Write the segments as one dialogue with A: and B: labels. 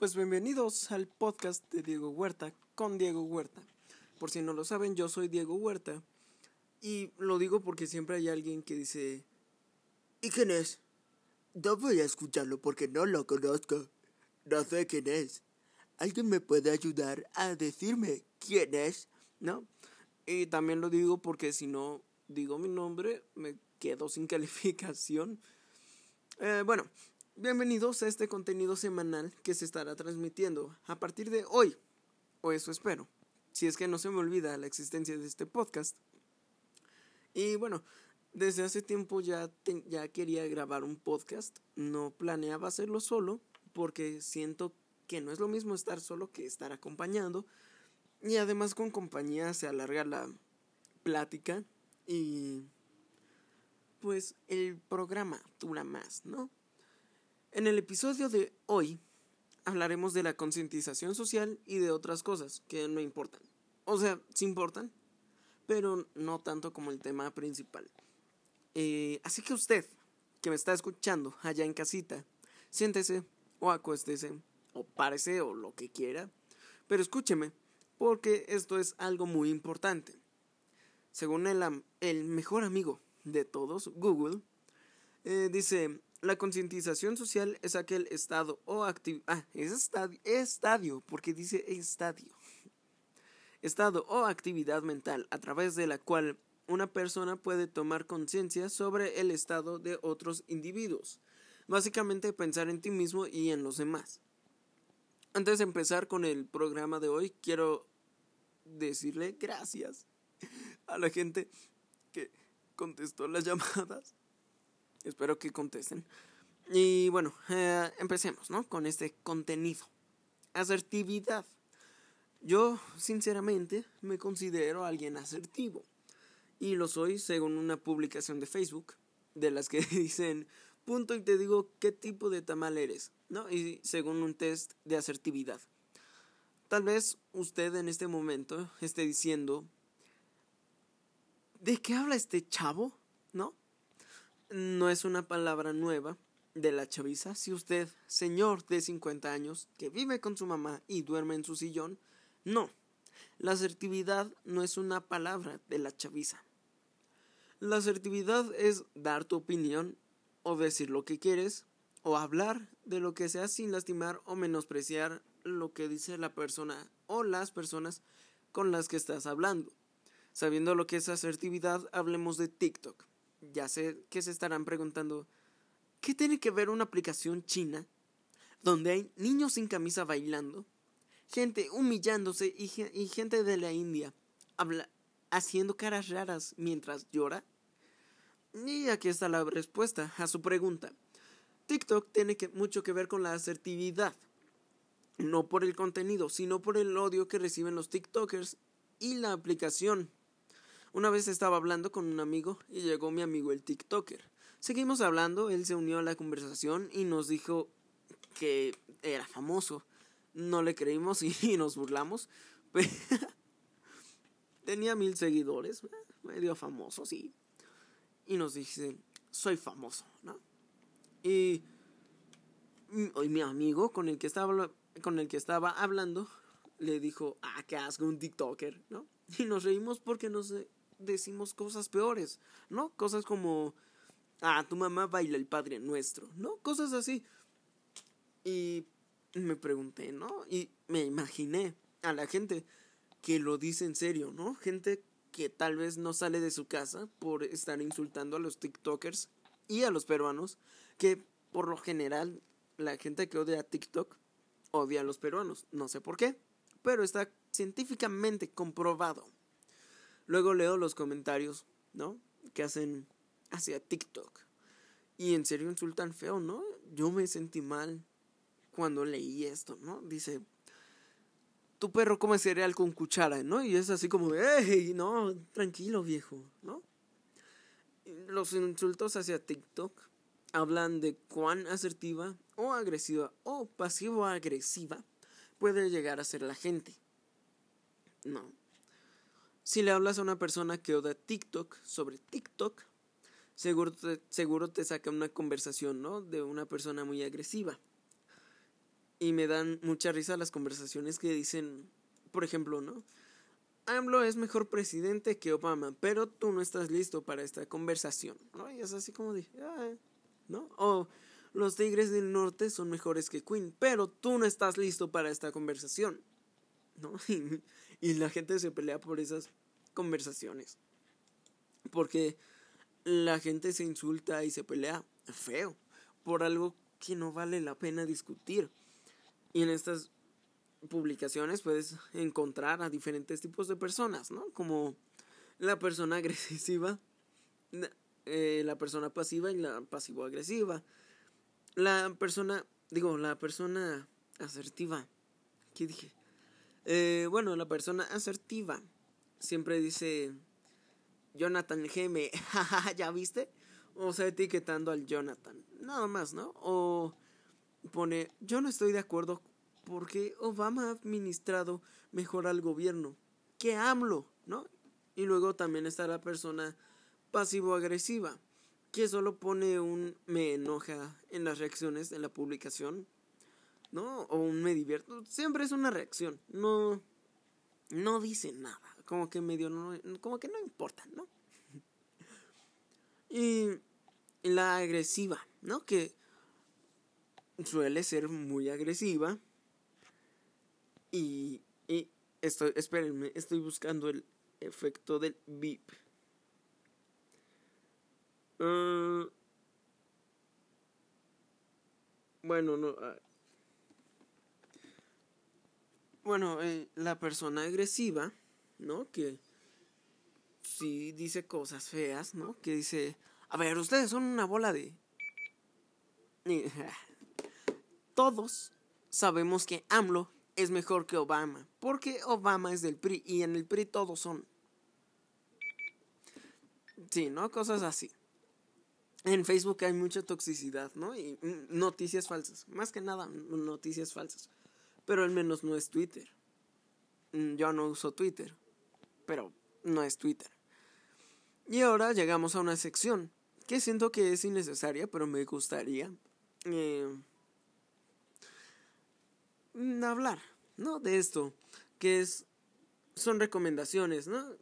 A: Pues bienvenidos al podcast de Diego Huerta con Diego Huerta. Por si no lo saben, yo soy Diego Huerta. Y lo digo porque siempre hay alguien que dice,
B: ¿y quién es? No voy a escucharlo porque no lo conozco. No sé quién es. ¿Alguien me puede ayudar a decirme quién es?
A: ¿No? Y también lo digo porque si no digo mi nombre, me quedo sin calificación. Eh, bueno, Bienvenidos a este contenido semanal que se estará transmitiendo a partir de hoy, o eso espero, si es que no se me olvida la existencia de este podcast. Y bueno, desde hace tiempo ya, ya quería grabar un podcast, no planeaba hacerlo solo, porque siento que no es lo mismo estar solo que estar acompañando, y además con compañía se alarga la plática y pues el programa dura más, ¿no? En el episodio de hoy hablaremos de la concientización social y de otras cosas que no importan. O sea, sí importan, pero no tanto como el tema principal. Eh, así que usted, que me está escuchando allá en casita, siéntese o acuéstese o párese o lo que quiera, pero escúcheme, porque esto es algo muy importante. Según el, mejor amigo de todos, Google, eh, dice, la concientización social es aquel estado o actividad. Ah. Estado o actividad mental a través de la cual una persona puede tomar conciencia sobre el estado de otros individuos. Básicamente pensar en ti mismo y en los demás. Antes de empezar con el programa de hoy, quiero decirle gracias a la gente que contestó las llamadas Espero que contesten. Y bueno, eh, empecemos, ¿no? Con este contenido. Asertividad. Yo, sinceramente, me considero alguien asertivo. Y lo soy según una publicación de Facebook, de las que dicen, punto y te digo qué tipo de tamal eres, ¿no? Y según un test de asertividad. Tal vez usted en este momento esté diciendo, ¿de qué habla este chavo? ¿No? No es una palabra nueva de la chaviza. Si usted, señor de 50 años, que vive con su mamá y duerme en su sillón, no. La asertividad no es una palabra de la chaviza. La asertividad es dar tu opinión o decir lo que quieres o hablar de lo que sea sin lastimar o menospreciar lo que dice la persona o las personas con las que estás hablando. Sabiendo lo que es asertividad, hablemos de TikTok ya sé que se estarán preguntando, ¿qué tiene que ver una aplicación china donde hay niños sin camisa bailando, gente humillándose y, gente de la India haciendo caras raras mientras llora? Y aquí está la respuesta a su pregunta. TikTok tiene mucho que ver con la asertividad, no por el contenido, sino por el odio que reciben los TikTokers y la aplicación una vez estaba hablando con un amigo y llegó mi amigo el TikToker. Seguimos hablando, él se unió a la conversación y nos dijo que era famoso. No le creímos y nos burlamos. Tenía mil seguidores, medio famoso, sí. Y nos dice, soy famoso, ¿no? Y, hoy mi amigo con el que estaba con el que estaba hablando le dijo, ah, qué asco un TikToker, ¿no? Y nos reímos porque no sé, decimos cosas peores, ¿no? Cosas como, ah, tu mamá baila el Padre Nuestro, ¿no? Cosas así. Y me pregunté, ¿no? Y me imaginé a la gente que lo dice en serio, ¿no? Gente que tal vez no sale de su casa por estar insultando a los TikTokers y a los peruanos, que por lo general la gente que odia a TikTok odia a los peruanos, no sé por qué, pero está científicamente comprobado. Luego leo los comentarios, ¿no? Que hacen hacia TikTok. Y en serio insultan feo, ¿no? Yo me sentí mal cuando leí esto, ¿no? Dice, tu perro come cereal con cuchara, ¿no? Y es así como, ¡hey! No, tranquilo, viejo, ¿no? Los insultos hacia TikTok hablan de cuán asertiva o agresiva o pasivo-agresiva puede llegar a ser la gente. No. Si le hablas a una persona que odia TikTok sobre TikTok, seguro te, seguro te saca una conversación, ¿no? De una persona muy agresiva. Y me dan mucha risa las conversaciones que dicen, por ejemplo, ¿no? AMLO es mejor presidente que Obama, pero tú no estás listo para esta conversación, ¿no? Y es así como dije, ah, ¿no? O los Tigres del Norte son mejores que Queen, pero tú no estás listo para esta conversación, ¿no? y la gente se pelea por esas conversaciones. Porque la gente se insulta y se pelea feo por algo que no vale la pena discutir. Y en estas publicaciones puedes encontrar a diferentes tipos de personas, ¿no? Como la persona agresiva, eh, la persona pasiva y la pasivo-agresiva. La persona, digo, la persona asertiva. ¿Qué dije? Eh, bueno, la persona asertiva siempre dice Jonathan Geme, ¿ya viste? O sea, etiquetando al Jonathan. Nada más, ¿no? O pone, yo no estoy de acuerdo porque Obama ha administrado mejor al gobierno que AMLO, ¿no? Y luego también está la persona pasivo-agresiva, que solo pone un me enoja en las reacciones de la publicación, ¿no? O un me divierto. Siempre es una reacción, no, no dice nada, como que medio no, como que no importa, ¿no? y la agresiva, ¿no? Que suele ser muy agresiva. Y, y estoy, espérenme, estoy buscando el efecto del beep. Uh, bueno, no. Uh, bueno, eh, la persona agresiva, ¿no? Que si dice cosas feas, ¿no? Que dice, a ver, ustedes son una bola de... Todos sabemos que AMLO es mejor que Obama, porque Obama es del PRI y en el PRI todos son. Sí, ¿no? Cosas así. En Facebook hay mucha toxicidad, ¿no? Y noticias falsas. Más que nada, noticias falsas. Pero al menos no es Twitter. Mm, yo no uso Twitter. Pero no es Twitter. Y ahora llegamos a una sección que siento que es innecesaria, pero me gustaría eh, mm, hablar, ¿no? De esto, que es, son recomendaciones, ¿no?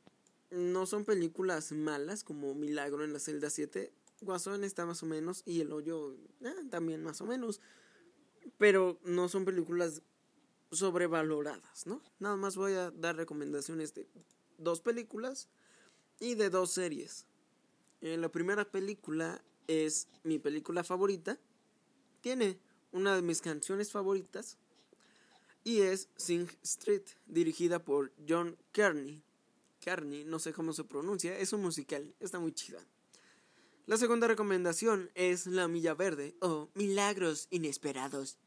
A: No son películas malas como Milagro en la celda 7, Guasón está más o menos y El Hoyo eh, también más o menos, pero no son películas sobrevaloradas, ¿no? Nada más voy a dar recomendaciones de dos películas y de dos series. Eh, la primera película es mi película favorita. Tiene una de mis canciones favoritas y es Sing Street, dirigida por John Kearney. Kearney, no sé cómo se pronuncia, es un musical, está muy chida. La segunda recomendación es La Milla Verde o Milagros Inesperados.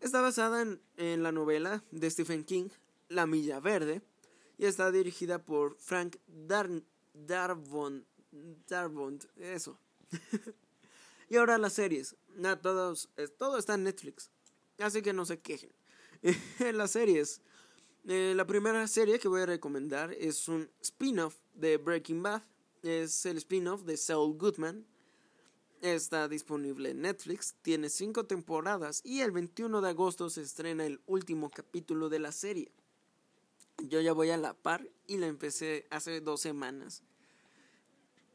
A: Está basada en, la novela de Stephen King, La Milla Verde, y está dirigida por Frank Darn Darvon, Darvon, eso. y ahora las series. todos, todo está en Netflix. Así que no se quejen. las series. Eh, la primera serie que voy a recomendar es un spin-off de Breaking Bad. Es el spin-off de Saul Goodman. Está disponible en Netflix, tiene cinco temporadas y el 21 de agosto se estrena el último capítulo de la serie. Yo ya voy a la par y la empecé hace dos semanas.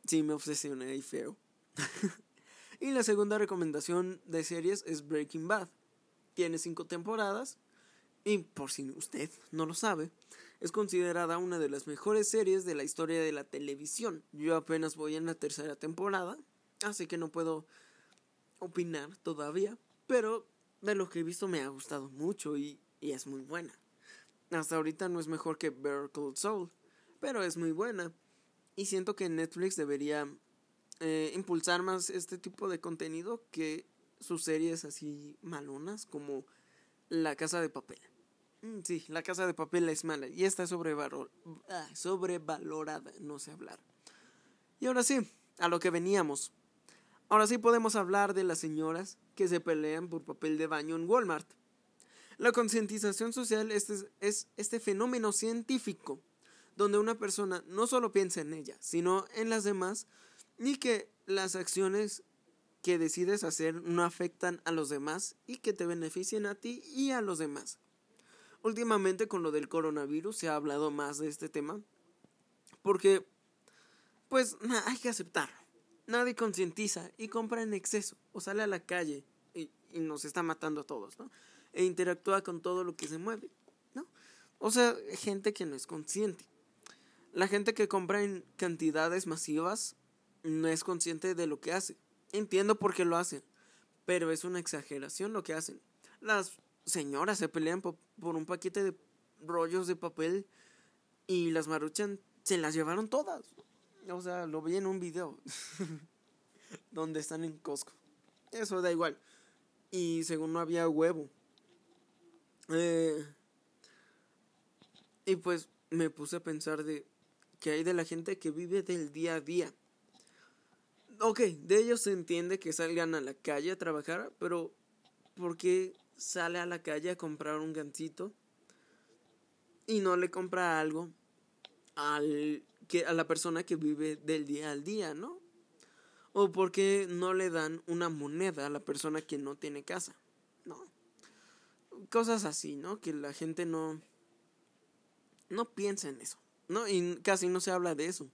A: Sí, me obsesioné y feo. y la segunda recomendación de series es Breaking Bad. Tiene cinco temporadas y por si usted no lo sabe, es considerada una de las mejores series de la historia de la televisión. Yo apenas voy en la tercera temporada, así que no puedo opinar todavía, pero de lo que he visto me ha gustado mucho y, y es muy buena. Hasta ahorita no es mejor que Better Call Saul, pero es muy buena. Y siento que Netflix debería eh, impulsar más este tipo de contenido que sus series así malonas como La Casa de Papel. Mm, sí, La Casa de Papel es mala y está ah, sobrevalorada, no sé hablar. Y ahora sí, a lo que veníamos. Ahora sí podemos hablar de las señoras que se pelean por papel de baño en Walmart. La concientización social es, es este fenómeno científico donde una persona no solo piensa en ella, sino en las demás y que las acciones que decides hacer no afectan a los demás y que te beneficien a ti y a los demás. Últimamente con lo del coronavirus se ha hablado más de este tema porque pues hay que aceptarlo. Nadie concientiza y compra en exceso o sale a la calle y, nos está matando a todos, ¿no? E interactúa con todo lo que se mueve, ¿no? O sea, gente que no es consciente. La gente que compra en cantidades masivas no es consciente de lo que hace. Entiendo por qué lo hacen, pero es una exageración lo que hacen. Las señoras se pelean por un paquete de rollos de papel y las maruchan se las llevaron todas. O sea, lo vi en un video donde están en Costco. Eso da igual. Y según no había huevo. Eh, y pues me puse a pensar de que hay de la gente que vive del día a día. Ok, de ellos se entiende que salgan a la calle a trabajar, pero ¿por qué sale a la calle a comprar un gancito y no le compra algo al que a la persona que vive del día al día, ¿no? O porque no le dan una moneda a la persona que no tiene casa, ¿no? Cosas así, ¿no? Que la gente no no piensa en eso, ¿no? Y casi no se habla de eso.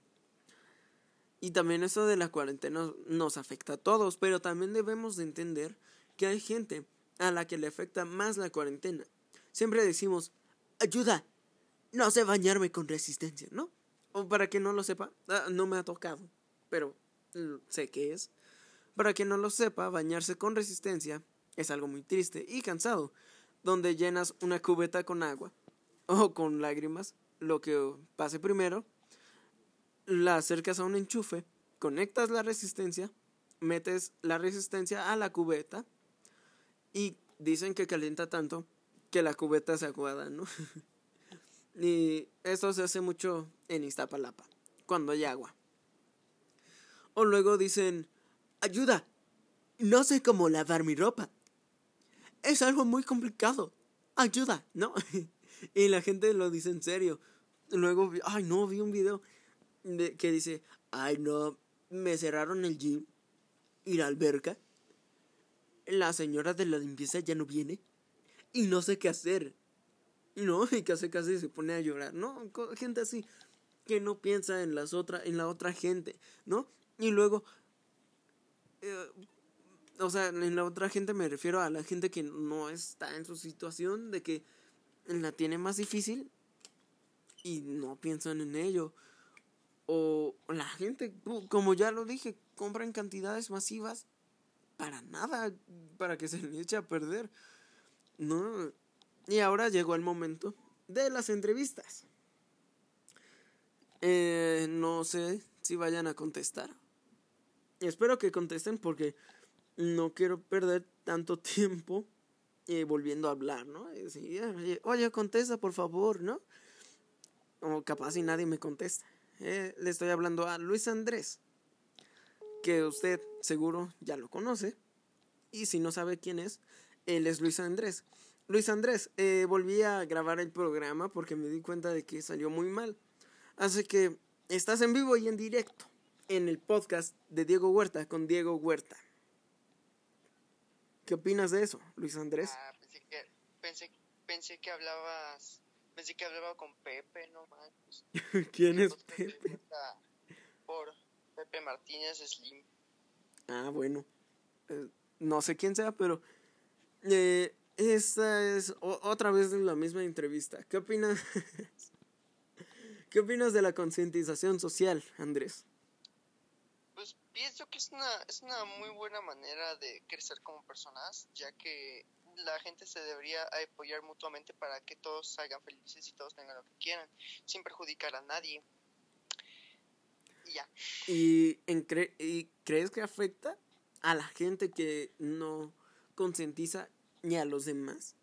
A: Y también eso de la cuarentena nos afecta a todos, pero también debemos de entender que hay gente a la que le afecta más la cuarentena. Siempre decimos, ayuda, no sé bañarme con resistencia, ¿no? Para que no lo sepa, ah, no me ha tocado, pero sé que es. Para que no lo sepa, bañarse con resistencia es algo muy triste y cansado, donde llenas una cubeta con agua o con lágrimas, lo que pase primero, la acercas a un enchufe, conectas la resistencia, metes la resistencia a la cubeta y dicen que calienta tanto que la cubeta se aguada, ¿no? Y eso se hace mucho en Iztapalapa, cuando hay agua. O luego dicen, ayuda, no sé cómo lavar mi ropa. Es algo muy complicado. Ayuda, ¿no? y la gente lo dice en serio. Luego, ay, no, vi un video de, que dice, ay, no, me cerraron el gym y la alberca. La señora de la limpieza ya no viene y no sé qué hacer. No, y casi casi se pone a llorar, ¿no? Gente así que no piensa en las otra, en la otra gente, ¿no? Y luego eh, o sea, en la otra gente me refiero a la gente que no está en su situación, de que la tiene más difícil y no piensan en ello. O la gente, como ya lo dije, compra en cantidades masivas para nada, para que se le eche a perder. No, y ahora llegó el momento de las entrevistas. Eh, no sé si vayan a contestar. Espero que contesten porque no quiero perder tanto tiempo eh, volviendo a hablar, ¿no? oye, contesta por favor, ¿no? O capaz si nadie me contesta. Eh, le estoy hablando a Luis Andrés, que usted seguro ya lo conoce. Y si no sabe quién es, él es Luis Andrés. Luis Andrés, eh, volví a grabar el programa porque me di cuenta de que salió muy mal. Así que estás en vivo y en directo en el podcast de Diego Huerta con Diego Huerta. ¿Qué opinas de eso, Luis Andrés?
C: Ah, pensé que, pensé, pensé que hablabas, pensé que hablaba con Pepe, no más.
A: ¿Quién es Pepe?
C: Por Pepe Martínez Slim.
A: Ah, bueno. Eh, no sé quién sea, pero eh, esta es otra vez la misma entrevista. ¿Qué opinas? ¿Qué opinas de la concientización social, Andrés?
C: Pues pienso que es una, es una muy buena manera de crecer como personas, ya que la gente se debería apoyar mutuamente para que todos salgan felices y todos tengan lo que quieran, sin perjudicar a nadie. Y ya.
A: ¿Y, en ¿Y crees que afecta a la gente que no concientiza ni a los demás?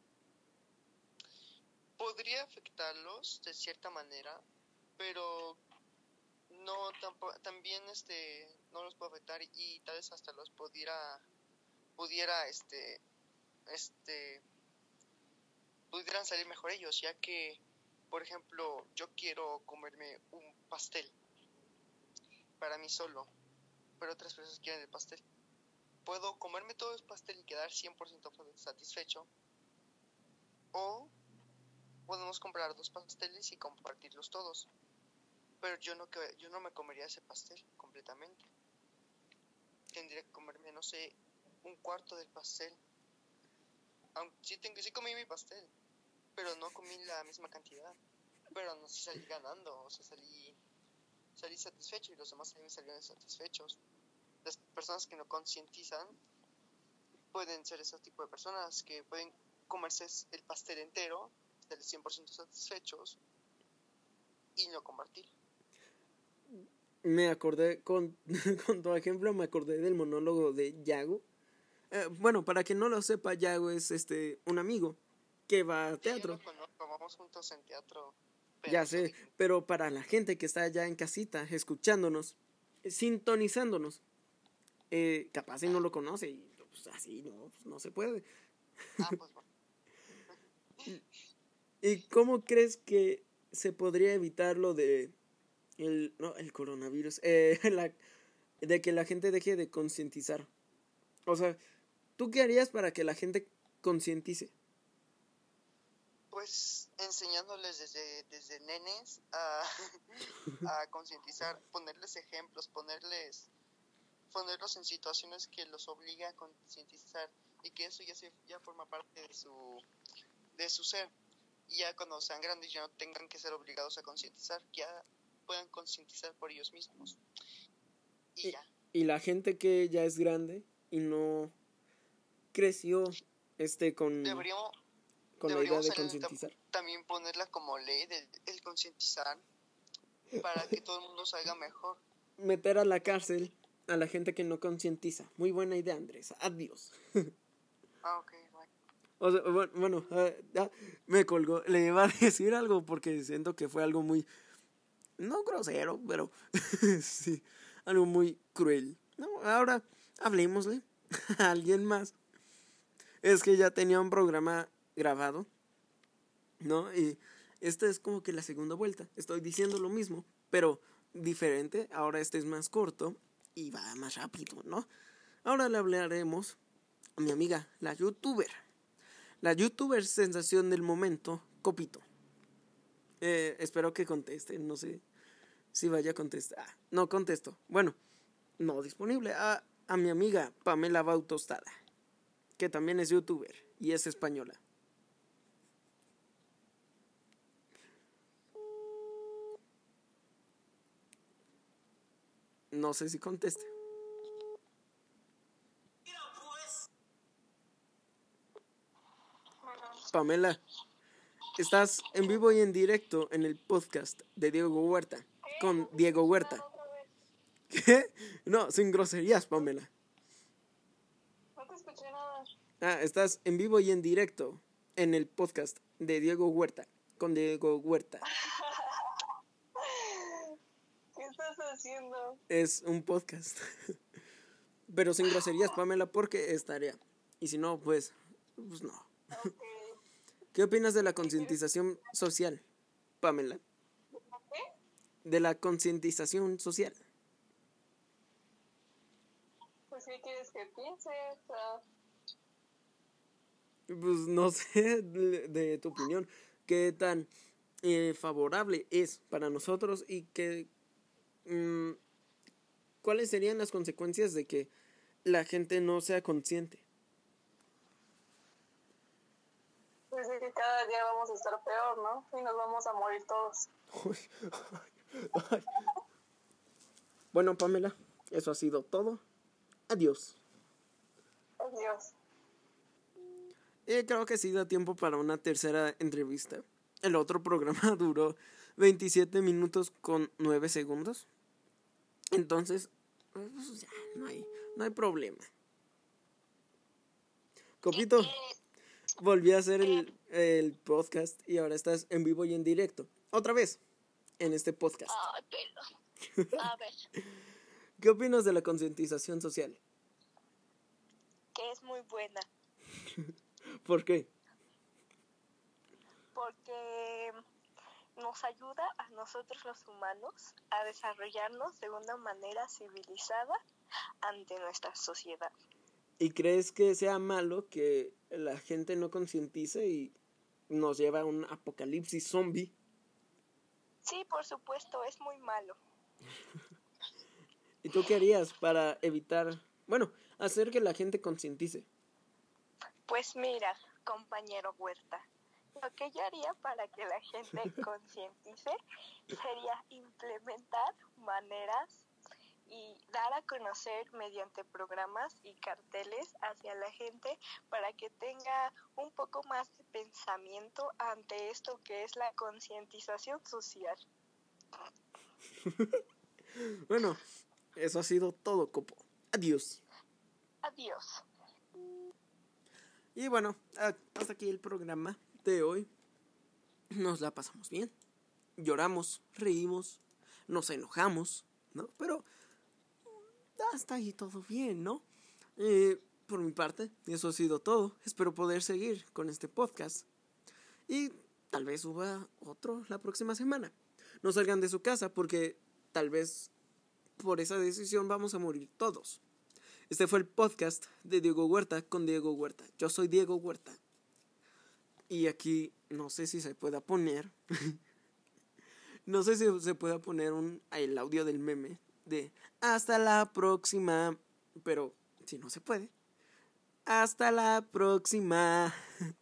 C: Podría afectarlos de cierta manera, pero no también este no los puede afectar y tal vez hasta los pudiera pudiera este este pudieran salir mejor ellos ya que por ejemplo yo quiero comerme un pastel para mí solo pero otras personas quieren el pastel puedo comerme todo el pastel y quedar 100% satisfecho. O podemos comprar dos pasteles y compartirlos todos. Pero yo no, yo no me comería ese pastel completamente. Tendría que comerme, no sé, un cuarto del pastel. Aunque sí, tengo, sí comí mi pastel, pero no comí la misma cantidad. Pero no sí salí ganando, o sea, salí, salí satisfecho y los demás también salieron satisfechos. Las personas que no concientizan pueden ser ese tipo de personas que pueden comerse el pastel entero, estar 100% satisfechos y no compartir.
A: Me acordé, con, con tu ejemplo, me acordé del monólogo de Yago. Eh, bueno, para quien no lo sepa, Yago es este un amigo que va a
C: Sí, yo
A: teatro.
C: lo conozco, vamos juntos en teatro. pero
A: Ya sé, pero para la gente que está allá en casita, escuchándonos, sintonizándonos, eh, capaz y no lo conoce, y pues, así no, pues, no se puede.
C: Ah, pues bueno.
A: ¿Y cómo crees que se podría evitar lo de el, no, el coronavirus? Eh, la- de que la gente deje de concientizar. O sea, ¿tú qué harías para que la gente concientice?
C: Pues enseñándoles desde, desde nenes a, a concientizar, ponerles ejemplos, ponerles, ponerlos en situaciones que los obliga a concientizar y que eso ya, se, ya forma parte de su, de su ser. Y ya cuando sean grandes ya no tengan que ser obligados a concientizar, ya puedan concientizar por ellos mismos. Y
A: Y-
C: ya.
A: Y la gente que ya es grande y no creció este con,
C: Deberíamos,
A: con la idea de concientizar.
C: también ponerla como ley del el concientizar para que todo el mundo salga mejor.
A: Meter a la cárcel a la gente que no concientiza. Muy buena idea, Andrés. Adiós.
C: Ah, ok, bueno.
A: O sea, bu- bueno, ah, ah, me colgó. Le iba a decir algo porque siento que fue algo muy. No grosero, pero sí. Algo muy cruel. No, ahora hablemosle a alguien más. Es que ya tenía un programa grabado, ¿no? Y esta es como que la segunda vuelta. Estoy diciendo lo mismo, pero diferente. Ahora este es más corto y va más rápido, ¿no? Ahora le hablaremos a mi amiga, la youtuber. La youtuber sensación del momento, Copito. Eh, espero que conteste, no sé si vaya a contestar. Ah, no contesto. Bueno, no disponible. A, a mi amiga Pamela Bautostada, que también es youtuber y es española. No sé si conteste. Pamela, estás en vivo y en directo en el podcast de Diego Huerta, con Diego Huerta. ¿Qué? No, sin groserías, Pamela.
D: No te escuché nada.
A: Ah, estás en vivo y en directo en el podcast de Diego Huerta, con Diego Huerta.
D: ¿Qué haciendo?
A: Es un podcast. Pero sin groserías, Pamela, porque es tarea. Y si no, pues, pues no. ¿Qué opinas de la concientización social, Pamela?
D: ¿Qué?
A: De la concientización social.
D: Pues, ¿qué quieres que piense?
A: Pues no sé de, de tu opinión, qué tan eh, favorable es para nosotros y mm, cuáles serían las consecuencias de que la gente no sea consciente.
D: pues es que cada día vamos a estar peor, ¿no? Y nos vamos a morir todos.
A: Bueno, Pamela, eso ha sido todo. Adiós.
D: Adiós.
A: Eh, creo que sí da tiempo para una tercera entrevista. El otro programa duró 27 minutos con 9 segundos. Entonces, pues ya, no hay, no hay problema. Copito, volví a hacer el, el podcast y ahora estás en vivo y en directo. Otra vez, en este podcast.
E: Ay, pelo. A ver,
A: ¿Qué opinas de la concientización social?
E: que es muy buena.
A: ¿Por qué?
E: Porque nos ayuda a nosotros los humanos a desarrollarnos de una manera civilizada ante nuestra sociedad.
A: ¿Y crees que sea malo que la gente no concientice y nos lleva a un apocalipsis zombie?
E: Sí, por supuesto, es muy malo.
A: ¿Y tú qué harías para evitar, bueno, hacer que la gente concientice?
E: Pues mira, compañero Huerta, lo que yo haría para que la gente concientice sería implementar maneras y dar a conocer mediante programas y carteles hacia la gente para que tenga un poco más de pensamiento ante esto que es la concientización social.
A: Bueno, eso ha sido todo, Copo. Adiós.
E: Adiós.
A: Y bueno, a- hasta aquí el programa de hoy. Nos la pasamos bien. Lloramos, reímos, nos enojamos, ¿no? Pero hasta ahí todo bien, ¿no? Eh, por mi parte, eso ha sido todo. Espero poder seguir con este podcast. Y tal vez suba otro la próxima semana. No salgan de su casa porque tal vez por esa decisión vamos a morir todos. Este fue el podcast de Diego Huerta con Diego Huerta. Yo soy Diego Huerta. Y aquí no sé si se pueda poner. no sé si se pueda poner un, el audio del meme de hasta la próxima. Pero si no se puede. Hasta la próxima.